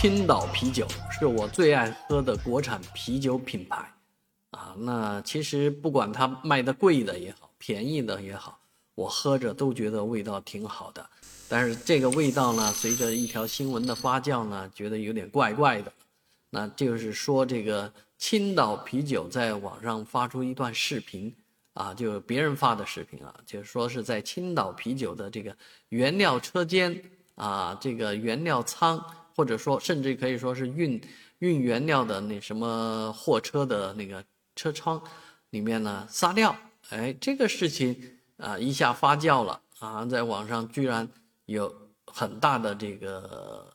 青岛啤酒是我最爱喝的国产啤酒品牌，啊，那其实不管它卖的贵的也好，便宜的也好，我喝着都觉得味道挺好的。但是这个味道呢，随着一条新闻的发酵呢，觉得有点怪怪的。那就是说，这个青岛啤酒在网上发出一段视频，啊，就别人发的视频啊，就是说是在青岛啤酒的这个原料车间啊，这个原料仓，或者说甚至可以说是运运原料的那什么货车的那个车窗里面呢撒尿，哎，这个事情啊一下发酵了啊，在网上居然有很大的这个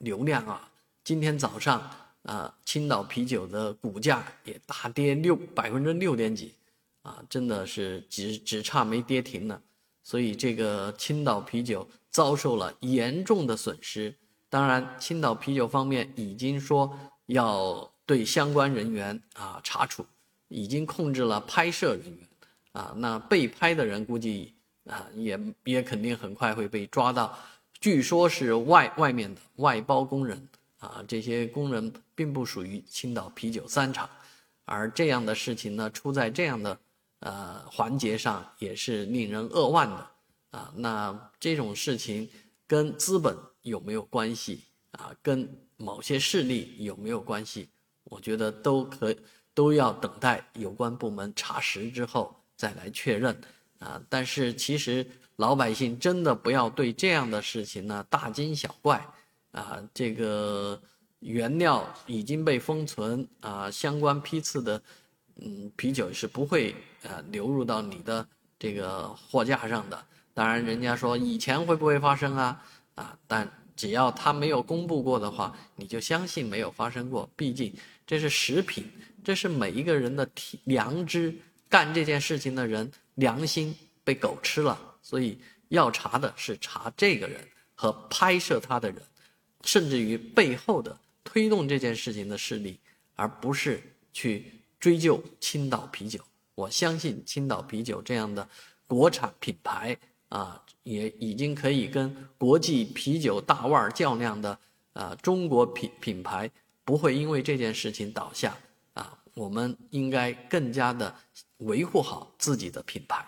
流量啊。今天早上啊，青岛啤酒的股价也大跌六百分之六点几，啊，真的是只只差没跌停了。所以这个青岛啤酒遭受了严重的损失。当然，青岛啤酒方面已经说要对相关人员啊查处，已经控制了拍摄人员，啊，那被拍的人估计啊也也肯定很快会被抓到。据说是外外面的外包工人。啊，这些工人并不属于青岛啤酒三厂，而这样的事情呢，出在这样的呃环节上，也是令人扼腕的啊。那这种事情跟资本有没有关系啊？跟某些势力有没有关系？我觉得都可都要等待有关部门查实之后再来确认啊。但是其实老百姓真的不要对这样的事情呢大惊小怪。啊，这个原料已经被封存啊，相关批次的，嗯，啤酒是不会呃流入到你的这个货架上的。当然，人家说以前会不会发生啊？啊，但只要他没有公布过的话，你就相信没有发生过。毕竟这是食品，这是每一个人的体良知，干这件事情的人良心被狗吃了，所以要查的是查这个人和拍摄他的人。甚至于背后的推动这件事情的势力，而不是去追究青岛啤酒。我相信青岛啤酒这样的国产品牌啊，也已经可以跟国际啤酒大腕较量的啊中国品品牌，不会因为这件事情倒下啊。我们应该更加的维护好自己的品牌。